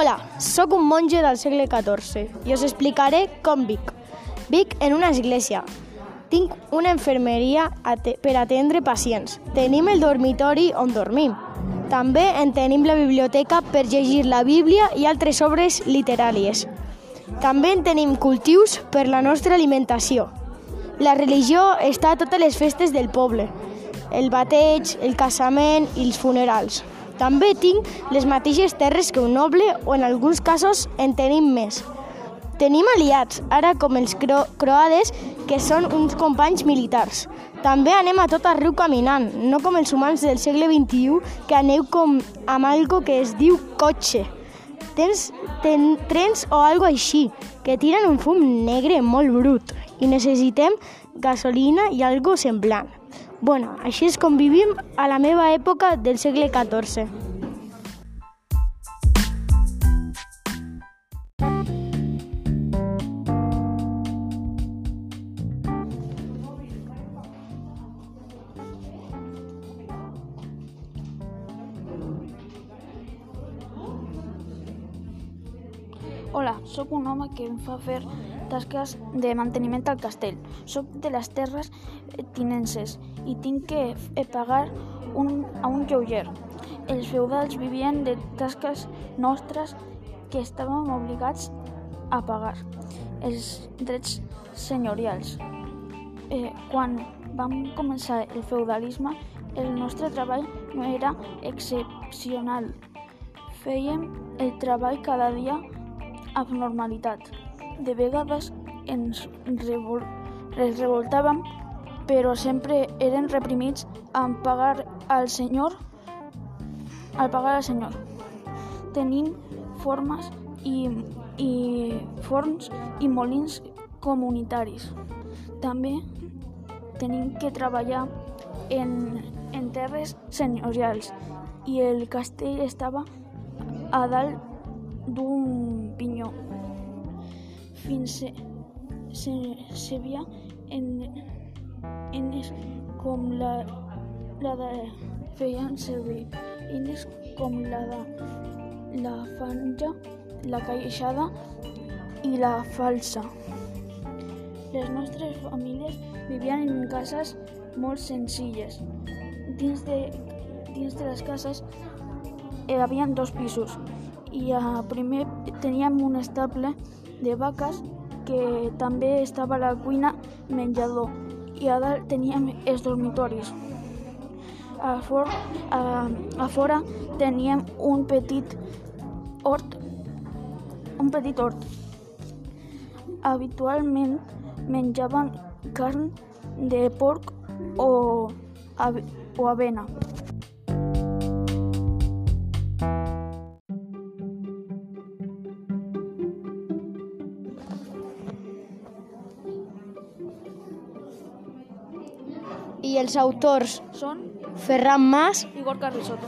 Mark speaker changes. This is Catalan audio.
Speaker 1: Hola, sóc un monge del segle XIV i us explicaré com vic. Vic en una església. Tinc una infermeria per atendre pacients. Tenim el dormitori on dormim. També en tenim la biblioteca per llegir la Bíblia i altres obres literàries. També en tenim cultius per la nostra alimentació. La religió està a totes les festes del poble, el bateig, el casament i els funerals. També tinc les mateixes terres que un noble o en alguns casos en tenim més. Tenim aliats, ara com els cro croades, que són uns companys militars. També anem a tot arreu caminant, no com els humans del segle XXI, que aneu com amb algo que es diu cotxe. Tens ten, trens o algo així, que tiren un fum negre molt brut i necessitem gasolina i algo semblant. Bueno, així és com vivim a la meva època del segle XIV.
Speaker 2: Hola, sóc un home que em fa fer tasques de manteniment al castell. Soc de les terres tinenses i tinc que pagar un, a un lleuger. Els feudals vivien de tasques nostres que estàvem obligats a pagar. Els drets senyorials. Eh, quan vam començar el feudalisme, el nostre treball no era excepcional. Fèiem el treball cada dia amb normalitat. De vegades ens revol revoltàvem, però sempre eren reprimits en pagar al senyor al pagar al senyor. Tenim formes i, i forns i molins comunitaris. També tenim que treballar en, en terres senyorials i el castell estava a dalt d'un pinyó. Fins se, se, se veia en, eines com la, la de feien servir eines com la de la fanja, la caixada i la falsa. Les nostres famílies vivien en cases molt senzilles. Dins de, dins de les cases hi havia dos pisos i a primer teníem un estable de vaques que també estava la cuina menjador i a dalt teníem els dormitoris. A, for, a, a fora teníem un petit hort un petit hort. Habitualment menjaven carn de porc o, o avena.
Speaker 1: I els autors
Speaker 2: Són
Speaker 1: Ferran Mas,
Speaker 2: Igor Carrizoto.